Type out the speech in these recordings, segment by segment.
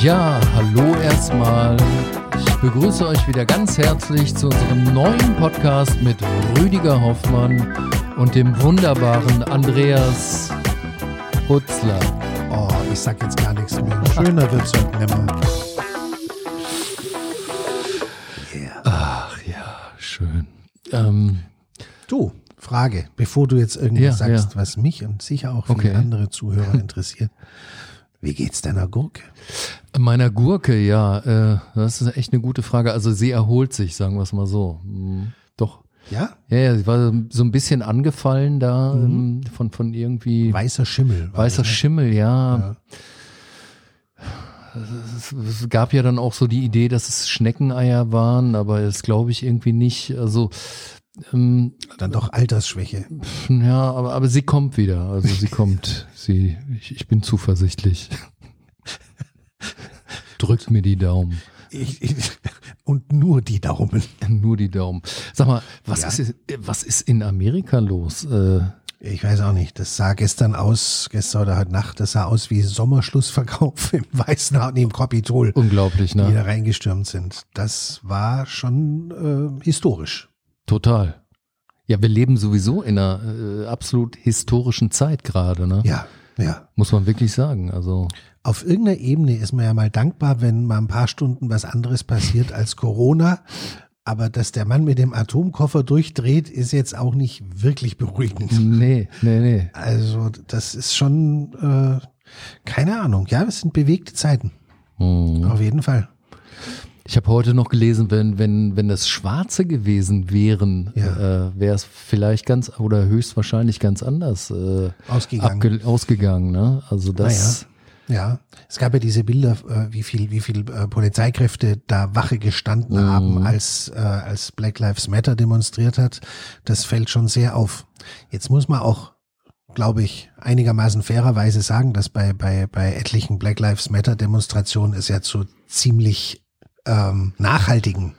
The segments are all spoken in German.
Ja, hallo erstmal. Ich begrüße euch wieder ganz herzlich zu unserem neuen Podcast mit Rüdiger Hoffmann und dem wunderbaren Andreas Hutzler. Oh, ich sag jetzt gar nichts mehr. Schöner wird's heute nimmer. Ach ja, schön. Ähm, Du, Frage, bevor du jetzt irgendwas Ja, sagst, ja. was mich und sicher auch viele Okay. andere Zuhörer interessiert. Wie geht's deiner Gurke? meiner Gurke, ja, äh, das ist echt eine gute Frage. Also sie erholt sich, sagen wir es mal so. Hm, Doch. Ja? Ja, ja, sie war so ein bisschen angefallen da ähm, von, von irgendwie Weißer Schimmel. weißer das, ne? Schimmel, ja. Ja. Es, es gab ja dann auch so die Idee, dass es Schneckeneier waren, aber das glaube ich irgendwie nicht. Also ähm, Dann doch Altersschwäche. ja, aber, aber sie kommt wieder. Also sie kommt. Sie, ich, ich bin zuversichtlich. Drückt mir die Daumen. Ich, ich, und nur die Daumen. Nur die Daumen. Sag mal, was, Ja. ist, was ist in Amerika los? Äh, Ich weiß auch nicht. Das sah gestern aus, gestern oder heute Nacht, das sah aus wie Sommerschlussverkauf im Weißen Haus, im Kapitol, unglaublich, die da ne? reingestürmt sind. Das war schon äh, historisch. Total. Ja, wir leben sowieso in einer äh, absolut historischen Zeit gerade, ne? Ja, ja. Muss man wirklich sagen. Also Auf irgendeiner Ebene ist man ja mal dankbar, wenn mal ein paar Stunden was anderes passiert als Corona. Aber dass der Mann mit dem Atomkoffer durchdreht, ist jetzt auch nicht wirklich beruhigend. nee, nee, nee. Also das ist schon, äh, keine Ahnung. Ja, es sind bewegte Zeiten. Mhm. Auf jeden Fall. Ich habe heute noch gelesen, wenn, wenn, wenn das Schwarze gewesen wären, Ja. äh, wäre es vielleicht ganz oder höchstwahrscheinlich ganz anders äh, Ausgegangen. ausgegangen. Ne? Also das, Ja, es gab ja diese Bilder, äh, wie viel, wie viel äh, Polizeikräfte da Wache gestanden haben, als, äh, als Black Lives Matter demonstriert hat. Das fällt schon sehr auf. Jetzt muss man auch, glaube ich, einigermaßen fairerweise sagen, dass bei, bei, bei etlichen Black Lives Matter Demonstrationen es ja zu ziemlich ähm, nachhaltigen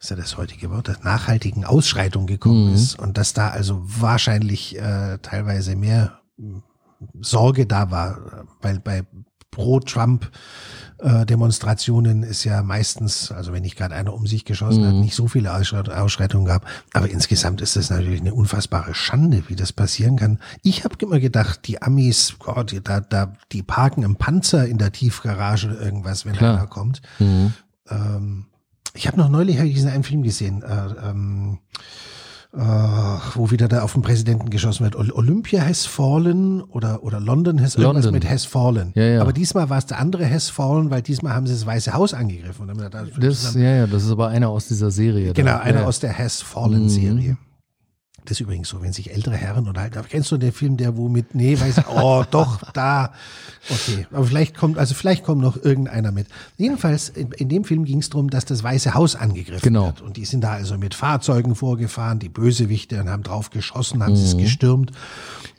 ist ja das heutige Wort, das nachhaltigen Ausschreitung gekommen Mhm. ist und dass da also wahrscheinlich äh, teilweise mehr Sorge da war, weil bei Pro-Trump äh, Demonstrationen ist ja meistens, also wenn nicht gerade einer um sich geschossen hat, Mhm. nicht so viele Ausschreit- Ausschreitungen gab. Aber insgesamt ist das natürlich eine unfassbare Schande, wie das passieren kann. Ich habe immer gedacht, die Amis, Gott, die, da, da, die parken im Panzer in der Tiefgarage oder irgendwas, wenn Klar. einer kommt. Mhm. Ähm, ich habe noch neulich hab ich diesen einen Film gesehen, äh, ähm, äh, wo wieder da auf den Präsidenten geschossen wird. Ol- Olympia has fallen oder, oder London has irgendwas London. mit has fallen. Ja, ja. Aber diesmal war es der andere has fallen, weil diesmal haben sie das Weiße Haus angegriffen. Und gesagt, da- Das, ja, ja, das ist aber einer aus dieser Serie. Genau, da. einer ja. aus der Has Fallen Mhm. Das ist übrigens so, wenn sich ältere Herren unterhalten. Kennst du den Film, der wo mit, nee, weiß, oh, doch, da. Okay, aber vielleicht kommt, also vielleicht kommt noch irgendeiner mit. Jedenfalls, in, in dem Film ging es darum, dass das Weiße Haus angegriffen Genau. wird. Und die sind da also mit Fahrzeugen vorgefahren, die Bösewichte, und haben drauf geschossen, haben Mhm. es gestürmt.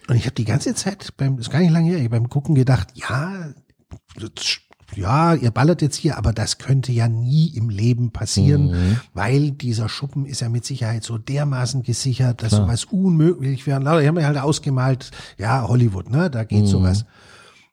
Und ich habe die ganze Zeit, beim, das ist gar nicht lange her, beim Gucken gedacht, ja, das- ja, ihr ballert jetzt hier, aber das könnte ja nie im Leben passieren, Mhm. weil dieser Schuppen ist ja mit Sicherheit so dermaßen gesichert, dass Klar. sowas unmöglich wäre. Die haben ja halt ausgemalt, ja, Hollywood, ne, da Mhm. geht sowas.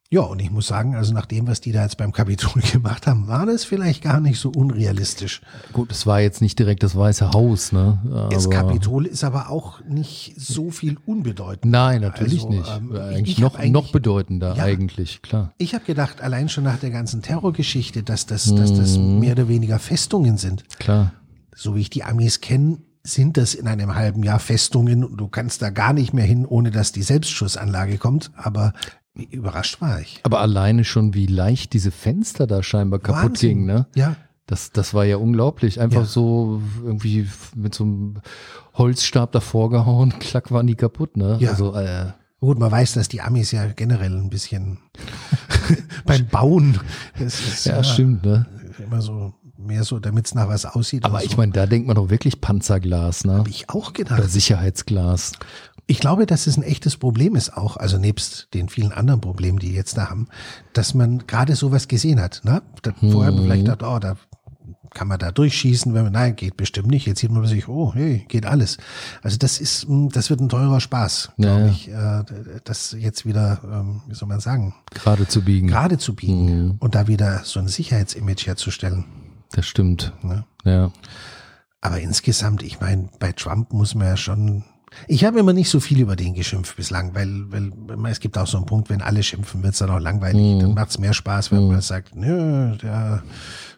Ja, und ich muss sagen, also nach dem, was die da jetzt beim Kapitol gemacht haben, war das vielleicht gar nicht so unrealistisch. Gut, es war jetzt nicht direkt das Weiße Haus, ne? Das Aber- Kapitol ist aber auch nicht so viel unbedeutend. Nein, natürlich Also, nicht. ähm, eigentlich ich noch, eigentlich- noch bedeutender, Ja. eigentlich, klar. Ich habe gedacht, allein schon nach der ganzen Terrorgeschichte, dass das, dass das mehr oder weniger Festungen sind. Klar. so wie ich die Amis kenne, sind das in einem halben Jahr Festungen und du kannst da gar nicht mehr hin, ohne dass die Selbstschussanlage kommt. Aber überrascht war ich. Aber alleine schon, wie leicht diese Fenster da scheinbar kaputt Wahnsinn. gingen, ne? Ja, Das, das war ja unglaublich. Einfach Ja. so irgendwie mit so einem Holzstab davor gehauen, klack waren die kaputt, ne? Ja. Also, äh, gut, man weiß, dass die Amis ja generell ein bisschen beim Bauen, ist ja, stimmt, ne? immer so mehr so, damit es nach was aussieht. Aber oder ich so. meine, da denkt man doch wirklich Panzerglas, ne? Hab ich auch Oder gedacht. Sicherheitsglas. Ich glaube, dass es ein echtes Problem ist auch, also nebst den vielen anderen Problemen, die jetzt da haben, dass man gerade sowas gesehen hat. Ne? Vorher hat man vielleicht gedacht, oh, da kann man da durchschießen, wenn man, nein, geht bestimmt nicht. Jetzt sieht man sich, oh, hey, geht alles. Also das ist, hm, das wird ein teurer Spaß, glaube Ja, ja. ich, äh, das jetzt wieder, ähm, wie soll man sagen, Gerade zu biegen. gerade zu biegen Mhm. und da wieder so ein Sicherheitsimage herzustellen. Das stimmt. Ne? Ja. Aber insgesamt, ich meine, bei Trump muss man ja schon. Ich habe immer nicht so viel über den geschimpft bislang, weil, weil es gibt auch so einen Punkt, wenn alle schimpfen, wird's dann auch langweilig. Dann macht's mehr Spaß, wenn man sagt, nö, der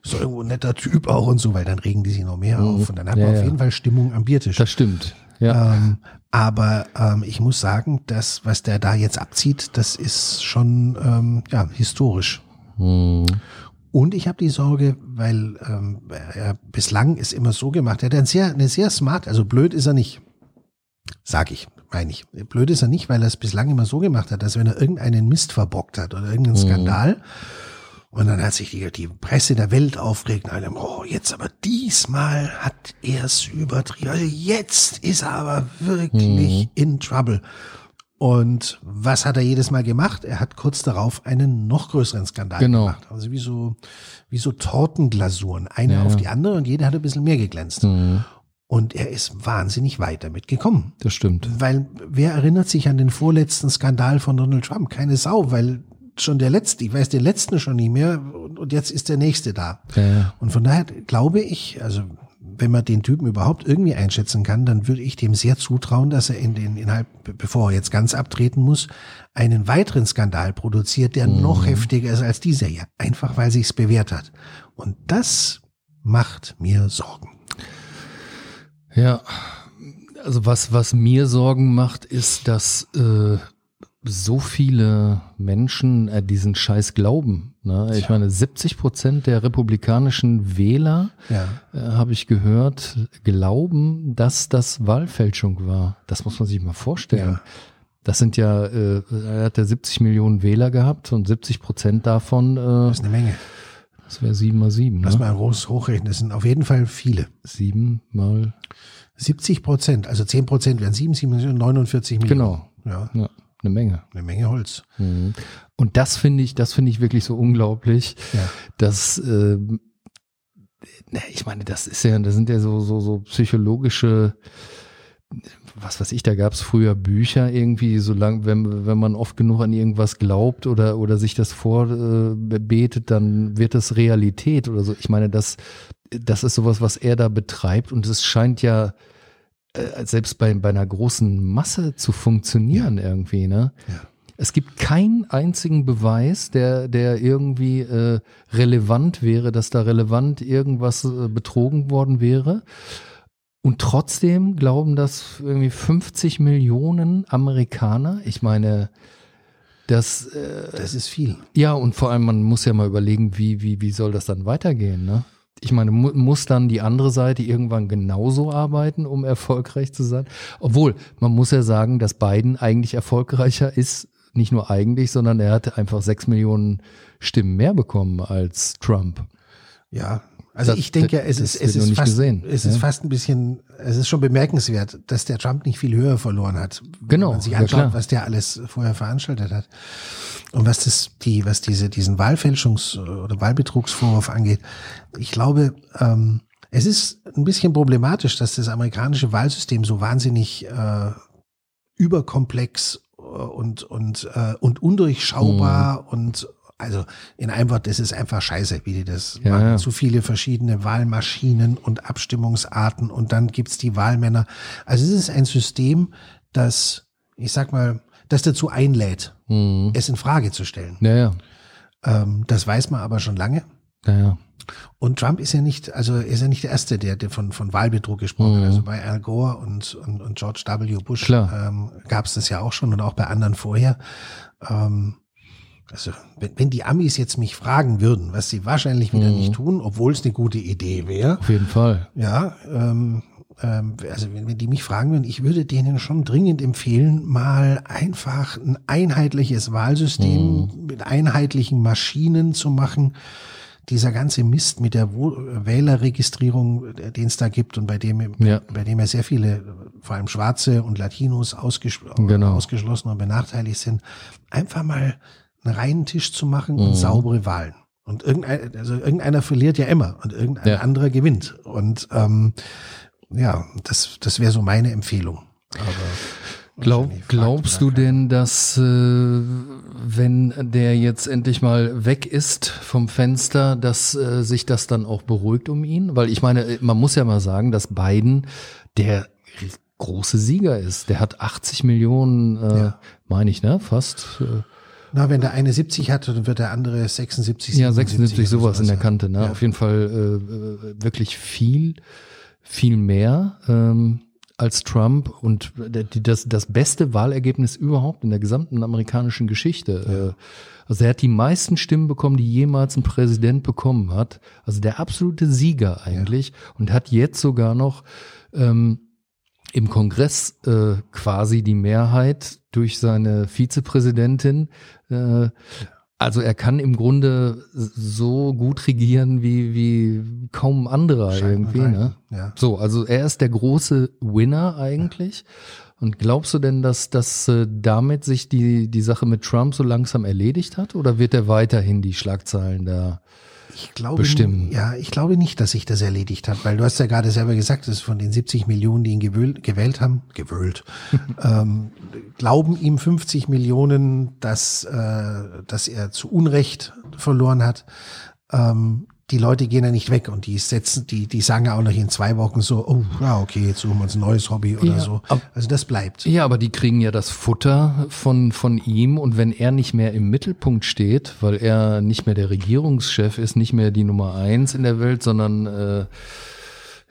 ist doch irgendwo ein netter Typ auch und so, weil dann regen die sich noch mehr auf und dann hat Ja, man auf ja. jeden Fall Stimmung am Biertisch. Das stimmt. Ja. Ähm, aber ähm, ich muss sagen, das, was der da jetzt abzieht, das ist schon ähm, ja, historisch. Hm. Und ich habe die Sorge, weil ähm, er bislang ist immer so gemacht, er hat ein sehr, eine sehr smart, also blöd ist er nicht, sag ich, meine ich. Blöd ist er nicht, weil er es bislang immer so gemacht hat, dass wenn er irgendeinen Mist verbockt hat oder irgendeinen Skandal, und dann hat sich die, die Presse der Welt aufgeregt und alle, oh, jetzt aber diesmal hat er es übertrieben. Also jetzt ist er aber wirklich in Trouble. Und was hat er jedes Mal gemacht? Er hat kurz darauf einen noch größeren Skandal Genau. gemacht. Also wie so, wie so Tortenglasuren. Eine Ja, auf die andere und jede hat ein bisschen mehr geglänzt. Mhm. Und er ist wahnsinnig weit damit gekommen. Das stimmt. Weil wer erinnert sich an den vorletzten Skandal von Donald Trump? Keine Sau, weil schon der letzte, ich weiß den letzten schon nicht mehr und jetzt ist der nächste da. Ja, ja. Und von daher glaube ich, also wenn man den Typen überhaupt irgendwie einschätzen kann, dann würde ich dem sehr zutrauen, dass er in den innerhalb, bevor er jetzt ganz abtreten muss, einen weiteren Skandal produziert, der noch heftiger ist als dieser hier. Einfach weil sich's bewährt hat. Und das macht mir Sorgen. Ja, also was, was mir Sorgen macht, ist, dass äh, so viele Menschen äh, diesen Scheiß glauben. Ne? Ich meine, 70 Prozent der republikanischen Wähler, Ja. äh, habe ich gehört, glauben, dass das Wahlfälschung war. Das muss man sich mal vorstellen. Ja. Das sind ja, äh, er hat ja 70 Millionen Wähler gehabt und 70 Prozent davon, äh, Das ist eine Menge. Das wäre sieben mal sieben. Lass Ne? mal groß hochrechnen. Das sind auf jeden Fall viele. Sieben mal, 70 Prozent, also 10 Prozent wären 7, 7, 49 Millionen. genau, Ja, ja, eine Menge. eine Menge Holz. Mhm. Und das finde ich, das finde ich wirklich so unglaublich, Ja. dass, äh, ich meine, das ist ja, das sind ja so, so, so psychologische, was weiß ich, da gab es früher Bücher irgendwie, so lang, wenn, wenn man oft genug an irgendwas glaubt oder, oder sich das vorbetet, dann wird das Realität oder so. Ich meine, das, das ist sowas, was er da betreibt und es scheint ja äh, selbst bei, bei einer großen Masse zu funktionieren irgendwie, ne? Ja. Es gibt keinen einzigen Beweis, der, der irgendwie äh, relevant wäre, dass da relevant irgendwas äh, betrogen worden wäre. Und trotzdem glauben das irgendwie 50 Millionen Amerikaner. Ich meine, das, äh, Das ist viel. ja, und vor allem, man muss ja mal überlegen, wie, wie, wie soll das dann weitergehen, ne? Ich meine, mu muss dann die andere Seite irgendwann genauso arbeiten, um erfolgreich zu sein? Obwohl, man muss ja sagen, dass Biden eigentlich erfolgreicher ist, nicht nur eigentlich, sondern er hatte einfach sechs Millionen Stimmen mehr bekommen als Trump. Ja. Also Das- ich denke, ja, es ist, es ist fast, gesehen, es ja. ist fast ein bisschen, es ist schon bemerkenswert, dass der Trump nicht viel höher verloren hat. Genau, Wenn man sich ja, anschaut, klar. was der alles vorher veranstaltet hat. Und was das, die, was diese, diesen Wahlfälschungs- oder Wahlbetrugsvorwurf angeht. Ich glaube, ähm, es ist ein bisschen problematisch, dass das amerikanische Wahlsystem so wahnsinnig äh, überkomplex äh, und und äh, und undurchschaubar Mhm. und also in einem Wort, das ist einfach scheiße, wie die das Ja, machen. ja. Zu viele verschiedene Wahlmaschinen und Abstimmungsarten und dann gibt's die Wahlmänner. Also es ist ein System, das, ich sag mal, das dazu einlädt, Mhm. es in Frage zu stellen. Ja, ja, Ähm, das weiß man aber schon lange. ja, ja. Und Trump ist ja nicht, also er ist ja nicht der Erste, der, der von, von Wahlbetrug gesprochen hat. Mhm. Also bei Al Gore und, und, und George W. Bush Klar. ähm, gab es das ja auch schon und auch bei anderen vorher. Ähm, also wenn, wenn die Amis jetzt mich fragen würden, was sie wahrscheinlich wieder Mhm. nicht tun, obwohl es eine gute Idee wäre, Auf jeden Fall. ja, ähm, ähm, also wenn, wenn die mich fragen würden, ich würde denen schon dringend empfehlen, mal einfach ein einheitliches Wahlsystem mit einheitlichen Maschinen zu machen. Dieser ganze Mist mit der Wählerregistrierung, äh, den es da gibt und bei dem, Ja. bei dem ja sehr viele, vor allem Schwarze und Latinos ausges Genau. ausgeschlossen und benachteiligt sind, einfach mal einen reinen Tisch zu machen und saubere Wahlen. Und irgendein, also irgendeiner verliert ja immer und irgendein ja. anderer gewinnt. Und ähm, ja, das, das wäre so meine Empfehlung. Aber Glaub, glaubst du denn, dass äh, wenn der jetzt endlich mal weg ist vom Fenster, dass äh, sich das dann auch beruhigt um ihn? Weil ich meine, man muss ja mal sagen, dass Biden der große Sieger ist. Der hat 80 Millionen, äh, ja. meine ich, ne? Fast. Äh, na, wenn der eine 70 hat, dann wird der andere 76, 77. Ja, 76, sowas, in der Kante, ne? Ja. Auf jeden Fall äh, äh, wirklich viel, viel mehr. Ähm, als Trump und das, das beste Wahlergebnis überhaupt in der gesamten amerikanischen Geschichte. Ja. Äh, also er hat die meisten Stimmen bekommen, die jemals ein Präsident bekommen hat. Also der absolute Sieger eigentlich ja. und hat jetzt sogar noch ähm, im Kongress äh, quasi die Mehrheit durch seine Vizepräsidentin. Äh, also er kann im Grunde so gut regieren wie, wie kaum anderer Scheint irgendwie. Ne? Ja. So, also er ist der große Winner eigentlich. Ja. Und glaubst du denn, dass, dass äh, damit sich die, die Sache mit Trump so langsam erledigt hat? Oder wird er weiterhin die Schlagzeilen da ich glaube, bestimmen. Ja, ich glaube nicht, dass sich das erledigt hat, weil du hast ja gerade selber gesagt, dass von den 70 Millionen, die ihn gewählt, gewählt haben, gewählt, ähm, glauben ihm 50 Millionen, dass, äh, dass er zu Unrecht verloren hat. Ähm, die Leute gehen ja nicht weg und die setzen, die, die sagen ja auch noch in zwei Wochen so, oh, ja, okay, jetzt suchen wir uns ein neues Hobby oder ja, so. Also das bleibt. Ja, aber die kriegen ja das Futter von, von ihm und wenn er nicht mehr im Mittelpunkt steht, weil er nicht mehr der Regierungschef ist, nicht mehr die Nummer eins in der Welt, sondern, äh,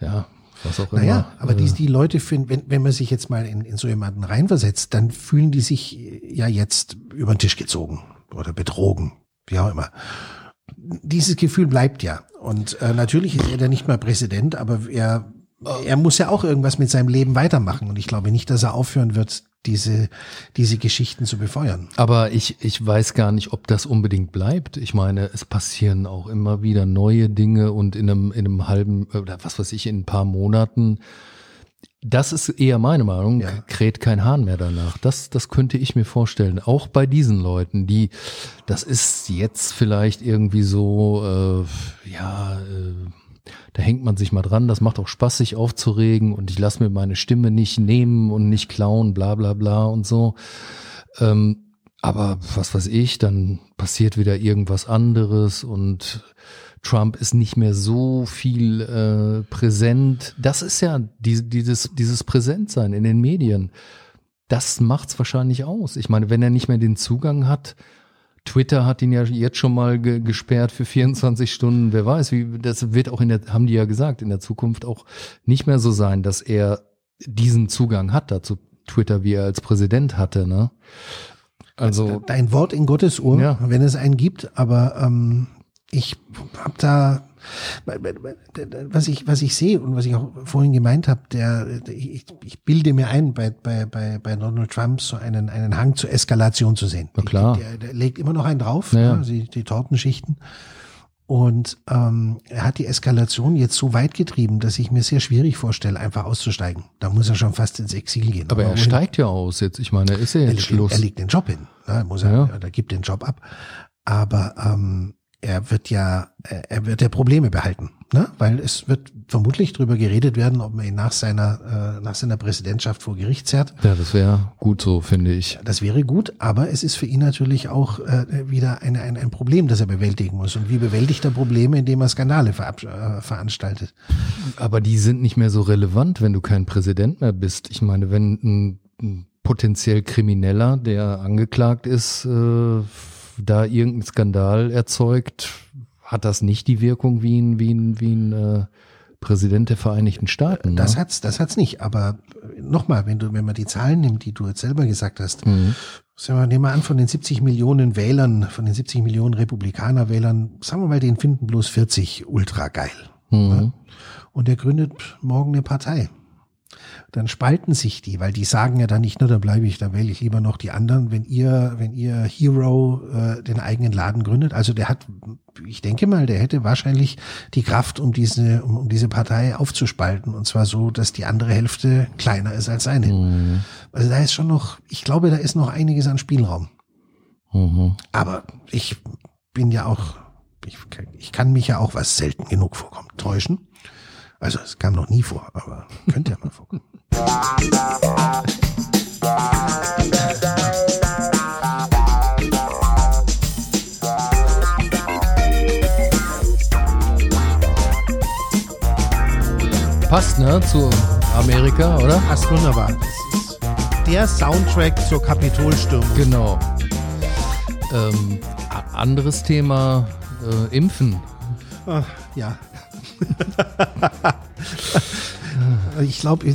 ja, was auch immer. Naja, aber die, die Leute finden, wenn, wenn man sich jetzt mal in, in so jemanden reinversetzt, dann fühlen die sich ja jetzt über den Tisch gezogen oder betrogen, wie auch immer dieses Gefühl bleibt ja. Und äh, natürlich ist er dann nicht mehr Präsident, aber er, er muss ja auch irgendwas mit seinem Leben weitermachen. Und ich glaube nicht, dass er aufhören wird, diese, diese Geschichten zu befeuern. Aber ich, ich weiß gar nicht, ob das unbedingt bleibt. Ich meine, es passieren auch immer wieder neue Dinge und in einem, in einem halben, oder was weiß ich, in ein paar Monaten das ist eher meine Meinung, ja. kräht kein Hahn mehr danach. Das, das könnte ich mir vorstellen. Auch bei diesen Leuten, die, das ist jetzt vielleicht irgendwie so, äh, ja, äh, da hängt man sich mal dran, das macht auch Spaß, sich aufzuregen und ich lasse mir meine Stimme nicht nehmen und nicht klauen, bla bla bla und so. Ähm, aber was weiß ich, dann passiert wieder irgendwas anderes und Trump ist nicht mehr so viel äh, präsent. Das ist ja die, dieses, dieses Präsentsein in den Medien. Das macht's wahrscheinlich aus. Ich meine, wenn er nicht mehr den Zugang hat, Twitter hat ihn ja jetzt schon mal ge gesperrt für 24 Stunden. Wer weiß, wie das wird auch in der, haben die ja gesagt, in der Zukunft auch nicht mehr so sein, dass er diesen Zugang hat dazu Twitter, wie er als Präsident hatte. Ne? Also dein Wort in Gottes Ohr, ja. wenn es einen gibt, aber ähm, ich habe da was ich was ich sehe und was ich auch vorhin gemeint habe, der ich, ich bilde mir ein bei bei bei bei Donald Trump so einen einen Hang zur Eskalation zu sehen. Na klar. Der, der legt immer noch einen drauf, ja. ne, die, die Tortenschichten. Und ähm, er hat die Eskalation jetzt so weit getrieben, dass ich mir sehr schwierig vorstelle, einfach auszusteigen. Da muss er schon fast ins Exil gehen. Aber, Aber er steigt ja aus jetzt. Ich meine, ist er jetzt er, Schluss? Er legt den Job hin. Ne, muss er, ja. er gibt den Job ab. Aber ähm, er wird ja, er wird ja Probleme behalten, ne? weil es wird vermutlich darüber geredet werden, ob man ihn nach seiner, äh, nach seiner Präsidentschaft vor Gericht zerrt. Ja, das wäre gut so, finde ich. Das wäre gut, aber es ist für ihn natürlich auch äh, wieder eine, ein, ein Problem, das er bewältigen muss. Und wie bewältigt er Probleme, indem er Skandale äh, veranstaltet? Aber die sind nicht mehr so relevant, wenn du kein Präsident mehr bist. Ich meine, wenn ein, ein potenziell Krimineller, der angeklagt ist, äh, da irgendein Skandal erzeugt, hat das nicht die Wirkung wie ein, wie ein, wie ein äh, Präsident der Vereinigten Staaten. Das ne? hat's, das hat's nicht. Aber nochmal, wenn du, wenn man die Zahlen nimmt, die du jetzt selber gesagt hast, mhm. sagen wir, nehmen wir an, von den 70 Millionen Wählern, von den 70 Millionen Republikaner-Wählern, sagen wir mal, den finden bloß 40 ultra geil. Mhm. Ne? Und er gründet morgen eine Partei dann spalten sich die, weil die sagen ja dann nicht nur, da bleibe ich, da wähle ich lieber noch die anderen, wenn ihr, wenn ihr Hero äh, den eigenen Laden gründet. Also der hat, ich denke mal, der hätte wahrscheinlich die Kraft, um diese, um, um diese Partei aufzuspalten. Und zwar so, dass die andere Hälfte kleiner ist als seine. Mhm. Also da ist schon noch, ich glaube, da ist noch einiges an Spielraum. Mhm. Aber ich bin ja auch ich, ich kann mich ja auch, was selten genug vorkommt, täuschen. Also es kam noch nie vor, aber könnte ja mal vorkommen. Passt, ne, zu Amerika, oder? Passt wunderbar. Das ist der Soundtrack zur Kapitolstürmung. Genau. Ähm, anderes Thema, äh, Impfen. Ah, ja. Ich glaube,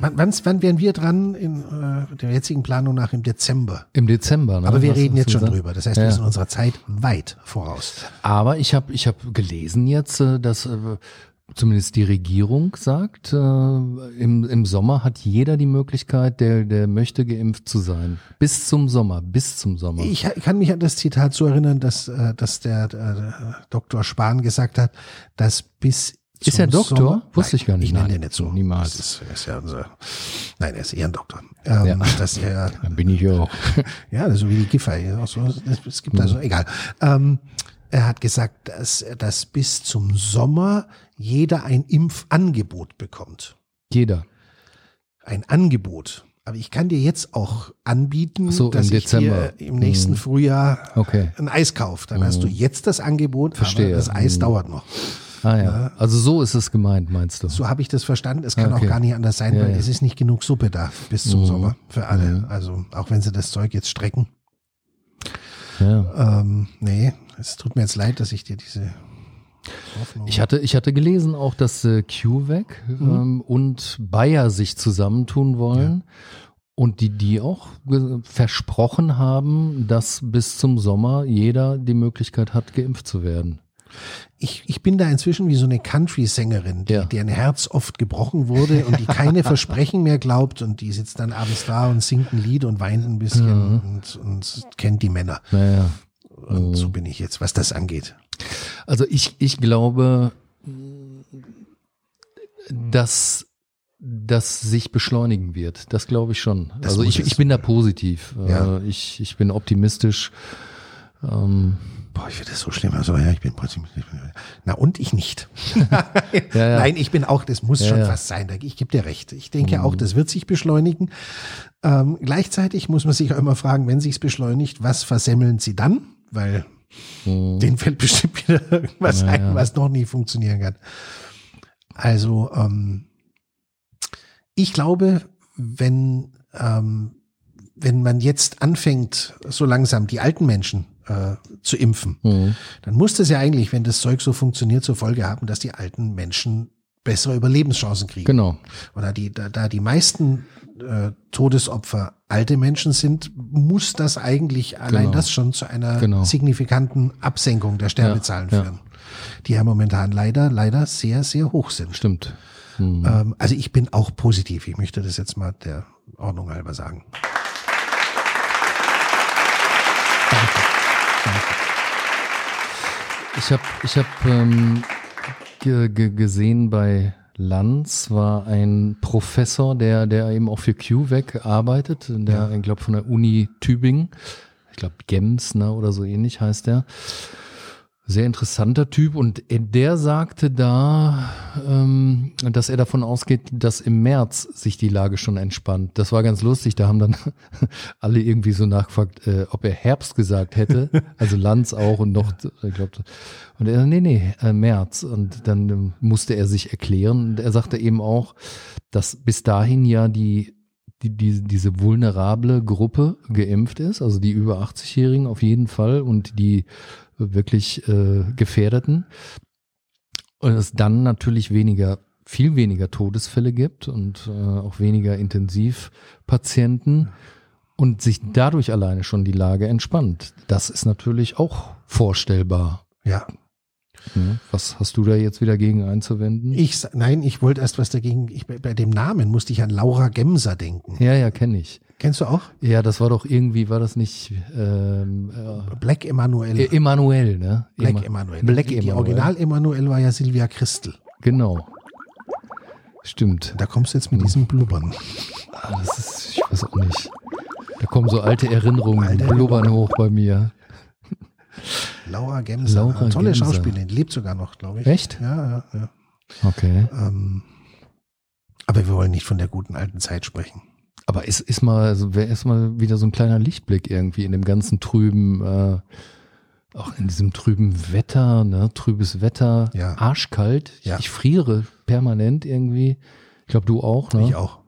wann, wann, wann wären wir dran in äh, der jetzigen Planung nach im Dezember? Im Dezember, ne? Aber wir Was reden jetzt schon gesagt? drüber. Das heißt, Ja. wir sind unserer Zeit weit voraus. Aber ich habe ich hab gelesen jetzt, äh, dass äh, zumindest die Regierung sagt, äh, im, im Sommer hat jeder die Möglichkeit, der, der möchte geimpft zu sein. Bis zum Sommer, bis zum Sommer. Ich kann mich an das Zitat so erinnern, dass, äh, dass der äh, Dr. Spahn gesagt hat, dass bis Ist er Doktor? Sommer, Wusste ich gar nicht. Ich nenne Nein, den nicht so. niemals. Ist, er ist ja unser, nein, er ist eher ein Doktor. Ähm, Ja. Dass er, Dann bin ich auch. ja, so wie die so, es, es gibt also, egal. Ähm, er hat gesagt, dass, dass bis zum Sommer jeder ein Impfangebot bekommt. Jeder. Ein Angebot. Aber ich kann dir jetzt auch anbieten, so, im dass ich dir im nächsten Mhm. Frühjahr Okay. ein Eis kauft. Dann hast du jetzt das Angebot, Verstehe. aber das Eis Mhm. dauert noch. Ah ja. Also so ist es gemeint, meinst du? So habe ich das verstanden. Es kann Okay. auch gar nicht anders sein, Ja, weil ja. es ist nicht genug Suppe da bis zum Mhm. Sommer für alle. Mhm. Also auch wenn sie das Zeug jetzt strecken. Ja. Ähm, nee, es tut mir jetzt leid, dass ich dir diese Hoffnung. Ich hatte, ich hatte gelesen auch, dass äh, CureVac ähm, und Bayer sich zusammentun wollen und die, die auch versprochen haben, dass bis zum Sommer jeder die Möglichkeit hat, geimpft zu werden. ich, ich bin da inzwischen wie so eine Country-Sängerin, die, Ja. deren Herz oft gebrochen wurde und die keine Versprechen mehr glaubt und die sitzt dann abends da und singt ein Lied und weint ein bisschen Mhm. und, und kennt die Männer. Naja. Und Mhm. so bin ich jetzt, was das angeht. Also ich, ich glaube, dass das sich beschleunigen wird. Das glaube ich schon. Das also ich, ich bin da positiv. Ja. Äh, Ich, ich bin optimistisch. Ähm, Boah, ich finde das so schlimm. Also ja, ich bin trotzdem. Na und ich nicht. Ja, ja. Nein, ich bin auch, das muss schon fast sein. Ich gebe dir recht. Ich denke Mhm. auch, das wird sich beschleunigen. Ähm, gleichzeitig muss man sich auch immer fragen, wenn sich's beschleunigt, was versemmeln sie dann? Weil Mhm. denen fällt bestimmt wieder irgendwas Ja, ein, ja. was noch nie funktionieren kann. Also, ähm, ich glaube, wenn, ähm, wenn man jetzt anfängt, so langsam die alten Menschen äh, zu impfen, Mhm. dann muss das ja eigentlich, wenn das Zeug so funktioniert, zur Folge haben, dass die alten Menschen bessere Überlebenschancen kriegen. Genau. Oder die, da, da die meisten äh, Todesopfer alte Menschen sind, muss das eigentlich allein Genau. das schon zu einer Genau. signifikanten Absenkung der Sterbezahlen Ja, ja. führen, die ja momentan leider, leider sehr, sehr hoch sind. Stimmt. Mhm. Ähm, also ich bin auch positiv. Ich möchte das jetzt mal der Ordnung halber sagen. Ich habe ich hab, ähm, ge ge gesehen bei Lanz war ein Professor, der, der eben auch für QVAC arbeitet, der, ich glaube, von der Uni Tübingen, ich glaube Gemsner oder so ähnlich heißt der. Sehr interessanter Typ und er- der sagte da, ähm, dass er davon ausgeht, dass im März sich die Lage schon entspannt. Das war ganz lustig, da haben dann alle irgendwie so nachgefragt, äh, ob er Herbst gesagt hätte, also Lanz auch und noch, ich glaube, und er, nee, nee, äh, März. Und dann ähm, musste er sich erklären. Und er sagte eben auch, dass bis dahin ja die die, die, diese vulnerable Gruppe geimpft ist, also die über 80-Jährigen auf jeden Fall und die wirklich äh, Gefährdeten. Und es dann natürlich weniger, viel weniger Todesfälle gibt und äh, auch weniger Intensivpatienten und sich dadurch alleine schon die Lage entspannt. Das ist natürlich auch vorstellbar. Ja, Ne? Was hast du da jetzt wieder gegen einzuwenden? ich, nein, ich wollte erst was dagegen, ich, bei dem Namen musste ich an Laura Gemser denken. ja, ja, kenne ich. Kennst du auch? Ja, das war doch irgendwie, war das nicht ähm, äh, Black Emanuel. E- Emanuel, ne? Black Ema- Emanuel. Black die, die Emanuel. Original Emanuel war ja Silvia Christel. Genau. Stimmt. Da kommst du jetzt mit diesem Blubbern. Ah, Das ist, ich weiß auch nicht. Da kommen so alte Erinnerungen, Alte blubbern hoch bei mir. Laura Gemser. Laura Tolle Gemser. Schauspielerin, lebt sogar noch, glaube ich. Echt? Ja, ja, ja. Okay. Ähm, aber wir wollen nicht von der guten alten Zeit sprechen. Aber ist, ist mal, also wäre erstmal wieder so ein kleiner Lichtblick irgendwie in dem ganzen trüben, äh, auch in diesem trüben Wetter, ne, trübes Wetter, Ja. arschkalt. Ich, Ja. ich friere permanent irgendwie. Ich glaube, du auch, ne? Ich auch.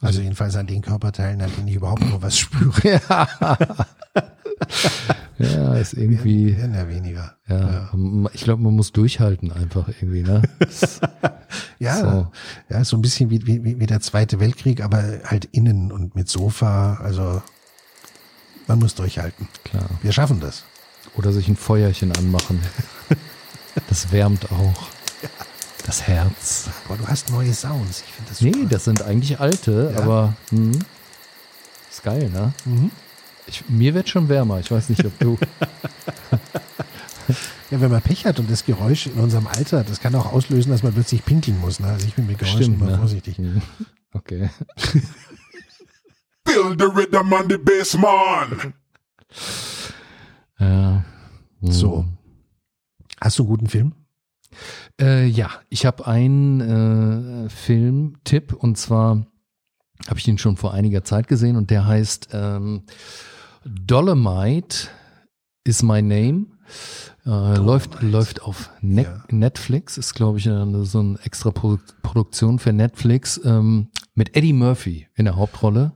Also jedenfalls an den Körperteilen, an denen ich überhaupt nur was spüre. Ja, ist irgendwie, Werden ja weniger. ja, ich glaube, man muss durchhalten einfach irgendwie, ne? Das- Ja, So. ja, so ein bisschen wie, wie, wie der Zweite Weltkrieg, aber halt innen und mit Sofa. Also man muss durchhalten. Klar. Wir schaffen das. Oder sich ein Feuerchen anmachen. Das wärmt auch. Das Herz. Boah, du hast neue Sounds. Ich finde das super. Nee, das sind eigentlich alte, Ja. aber hm, ist geil, ne? Mhm. Ich, mir wird schon wärmer. Ich weiß nicht, ob du. Ja, wenn man Pech hat und das Geräusch in unserem Alter, das kann auch auslösen, dass man plötzlich pinkeln muss. Ne? Also ich bin mit Geräuschen immer ne? vorsichtig. Hm. Okay. Feel the rhythm on the bass, man. Ja. Hm. So. Hast du einen guten Film? Äh, ja, ich habe einen äh, Filmtipp und zwar habe ich den schon vor einiger Zeit gesehen und der heißt ähm, Dolomite is my name. Äh, läuft, läuft auf Ne Ja. Netflix, ist glaube ich eine, so eine extra Produ Produktion für Netflix ähm, mit Eddie Murphy in der Hauptrolle.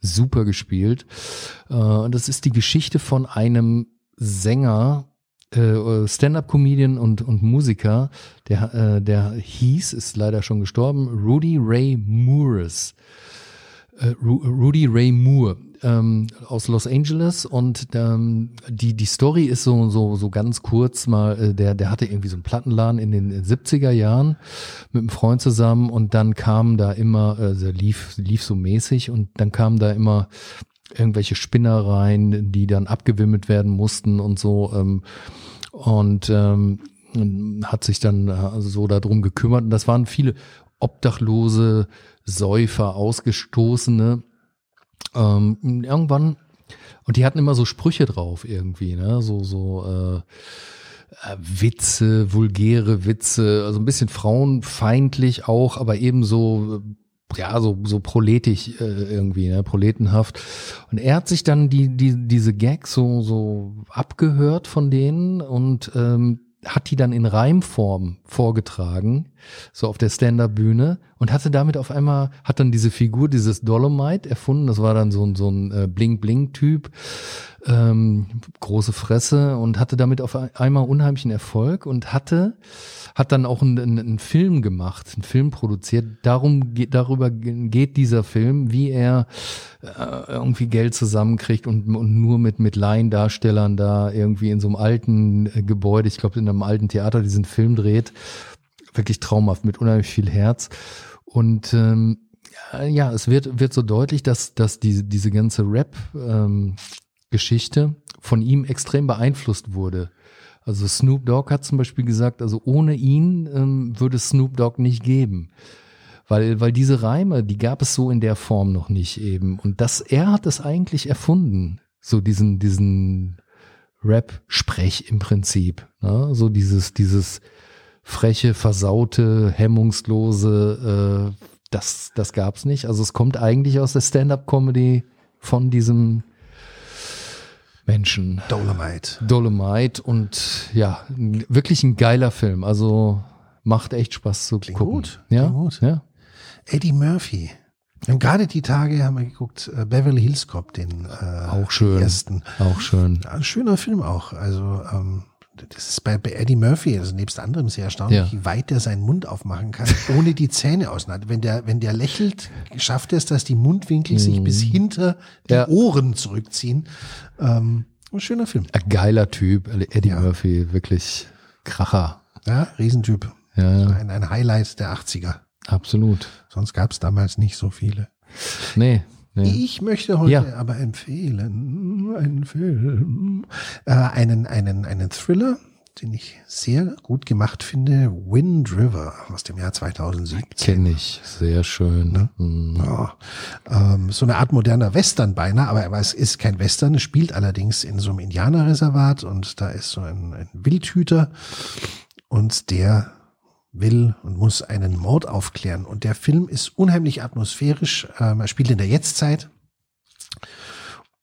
Super gespielt. Äh, und das ist die Geschichte von einem Sänger, äh, Stand-up-Comedian und, und Musiker, der, äh, der hieß, ist leider schon gestorben, Rudy Ray Moores. Äh, Ru Rudy Ray Moore ähm, aus Los Angeles. Und ähm, die die Story ist so so so ganz kurz mal äh, der der hatte irgendwie so einen Plattenladen in den 70er Jahren mit einem Freund zusammen. Und dann kam da immer äh, der lief lief so mäßig. Und dann kamen da immer irgendwelche Spinnereien, die dann abgewimmelt werden mussten und so ähm, und ähm, hat sich dann äh, so darum gekümmert. Und das waren viele Obdachlose, Säufer, Ausgestoßene. Ähm, irgendwann, und die hatten immer so Sprüche drauf irgendwie, ne? So, so äh, äh, Witze, vulgäre Witze, also ein bisschen frauenfeindlich auch, aber eben so, äh, ja, so, so proletisch äh, irgendwie, ne? proletenhaft. Und er hat sich dann die, die, diese Gags so, so abgehört von denen und ähm, hat die dann in Reimform vorgetragen, so auf der Stand-Up-Bühne und hatte damit auf einmal, hat dann diese Figur, dieses Dolomite erfunden, das war dann so ein, so ein äh, Blink-Blink-Typ, ähm, große Fresse und hatte damit auf einmal unheimlichen Erfolg und hatte, hat dann auch einen, einen, Film gemacht, einen Film produziert. Darum geht, darüber geht dieser Film, wie er äh, irgendwie Geld zusammenkriegt und, und nur mit, mit Laiendarstellern da irgendwie in so einem alten äh, Gebäude, ich glaube in einem alten Theater diesen Film dreht. Wirklich traumhaft, mit unheimlich viel Herz. Und ähm, ja, es wird, wird so deutlich, dass, dass diese, diese ganze Rap, ähm, Geschichte von ihm extrem beeinflusst wurde. Also Snoop Dogg hat zum Beispiel gesagt, also ohne ihn ähm, würde es Snoop Dogg nicht geben. Weil, weil diese Reime, die gab es so in der Form noch nicht eben. Und das, er hat es eigentlich erfunden. So diesen, diesen Rap-Sprech im Prinzip. Ne? So dieses, dieses freche, versaute, hemmungslose, äh, das, das gab's nicht. Also es kommt eigentlich aus der Stand-up-Comedy von diesem Menschen. Dolomite. Dolomite und ja, wirklich ein geiler Film. Also macht echt Spaß zu Klingt gucken. gut, Ja, klingt gut. ja. Eddie Murphy. Wir haben gerade die Tage haben wir geguckt, äh, Beverly Hills Cop, den äh, Auch schön. ersten. Auch schön. Ja, ein schöner Film auch. Also ähm, das ist bei, bei Eddie Murphy, also nebst anderem sehr erstaunlich, Ja. wie weit er seinen Mund aufmachen kann, ohne die Zähne auseinander. Wenn der, wenn der lächelt, schafft er es, dass die Mundwinkel sich bis hinter die Mhm. Ja. Ohren zurückziehen. Ähm, ein schöner Film. Ein geiler Typ, Eddie Ja. Murphy, wirklich Kracher. Ja, Riesentyp. Ja. Ein, ein Highlight der 80er. Absolut. Sonst gab es damals nicht so viele. Nee, nee. Ich möchte heute Ja. aber empfehlen einen Film, äh, einen, einen, einen Thriller, den ich sehr gut gemacht finde, Wind River aus dem Jahr 2017. Kenne ich, sehr schön. Ne? Mhm. Ja, ähm, so eine Art moderner Western beinahe, aber, aber es ist kein Western, es spielt allerdings in so einem Indianerreservat und da ist so ein, ein Wildhüter und der will und muss einen Mord aufklären. Und der Film ist unheimlich atmosphärisch. Ähm, er spielt in der Jetztzeit.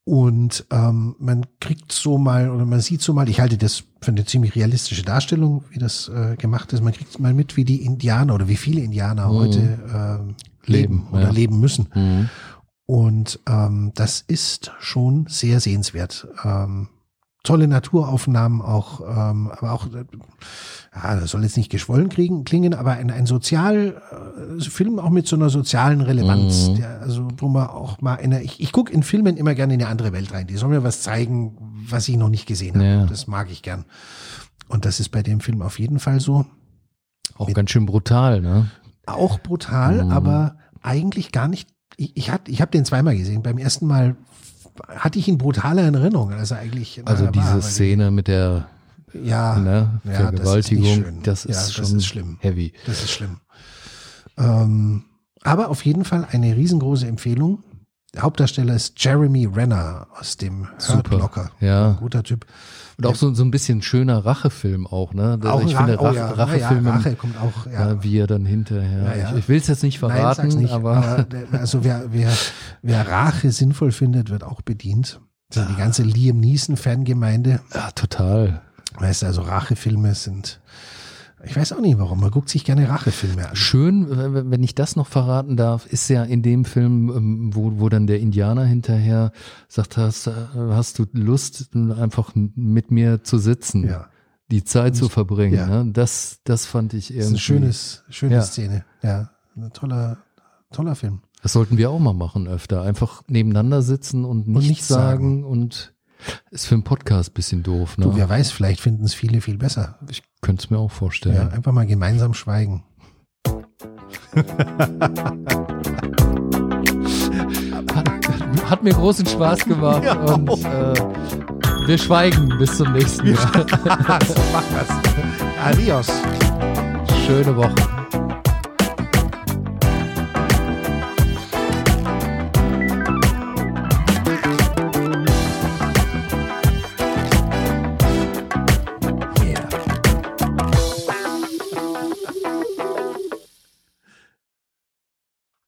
Und ähm, man kriegt so mal oder man sieht so mal, ich halte das für eine ziemlich realistische Darstellung, wie das äh, gemacht ist. Man kriegt mal mit, wie die Indianer oder wie viele Indianer mhm. heute äh, leben, leben oder ja. leben müssen. Mhm. Und ähm, das ist schon sehr sehenswert. Ähm, tolle Naturaufnahmen auch, ähm, aber auch, äh, ja, das soll jetzt nicht geschwollen kriegen, klingen, aber ein, ein Sozial, äh, Film auch mit so einer sozialen Relevanz, mhm. der, also wo man auch mal in eine, ich, ich gucke in Filmen immer gerne in eine andere Welt rein. Die sollen mir was zeigen, was ich noch nicht gesehen habe. Ja. Das mag ich gern. Und das ist bei dem Film auf jeden Fall so. Auch mit, ganz schön brutal, ne? Auch brutal, mhm. aber eigentlich gar nicht. Ich, ich, hat, ich habe den zweimal gesehen. Beim ersten Mal hatte ich in brutaler Erinnerung. Also eigentlich. Also diese war, Szene mit der ja, ne, Vergewaltigung, das ist, das ist ja, schon ist schlimm. heavy. Das ist schlimm. Ähm, aber auf jeden Fall eine riesengroße Empfehlung. Der Hauptdarsteller ist Jeremy Renner aus dem Hurt Locker. Ja. Ein guter Typ. Und auch so, so ein bisschen schöner Rachefilm auch, ne? Auch ich finde Rach, oh, ja. Rachefilme, ja, Rache kommt auch, ja. wie er dann hinterher. Ja, ich, ich will es jetzt nicht verraten, Nein, nicht, aber, aber also wer, wer, wer Rache sinnvoll findet, wird auch bedient. Also die ganze Liam Neeson Fangemeinde. Ja, total. Weißt du, also Rachefilme sind ich weiß auch nicht warum. Man guckt sich gerne Rachefilme an. Schön, wenn ich das noch verraten darf, ist ja in dem Film, ähm, wo, wo dann der Indianer hinterher sagt, hast, äh, hast du Lust, einfach mit mir zu sitzen, ja. die Zeit zu verbringen. Ja. Ne? Das, das fand ich irgendwie. Das ist eine schönes, schöne ja. Szene. Ja, ein toller, toller Film. Das sollten wir auch mal machen öfter. Einfach nebeneinander sitzen und nichts, und nichts sagen, sagen und ist für einen Podcast ein bisschen doof, ne? Du, wer weiß, vielleicht finden es viele viel besser. Ich könnte es mir auch vorstellen. Ja, einfach mal gemeinsam schweigen. hat, hat, mir großen Spaß gemacht ja, und äh, wir schweigen bis zum nächsten Mal. machen wir's. Adios. Schöne Woche.